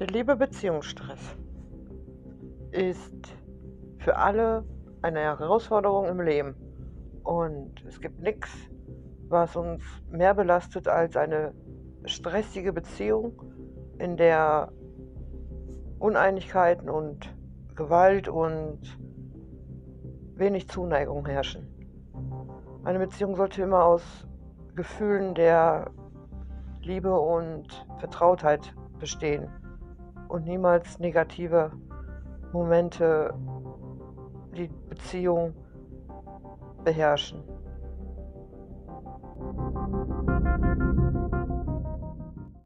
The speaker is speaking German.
Der liebe Beziehungsstress ist für alle eine Herausforderung im Leben. Und es gibt nichts, was uns mehr belastet als eine stressige Beziehung, in der Uneinigkeiten und Gewalt und wenig Zuneigung herrschen. Eine Beziehung sollte immer aus Gefühlen der Liebe und Vertrautheit bestehen und niemals negative Momente die Beziehung beherrschen.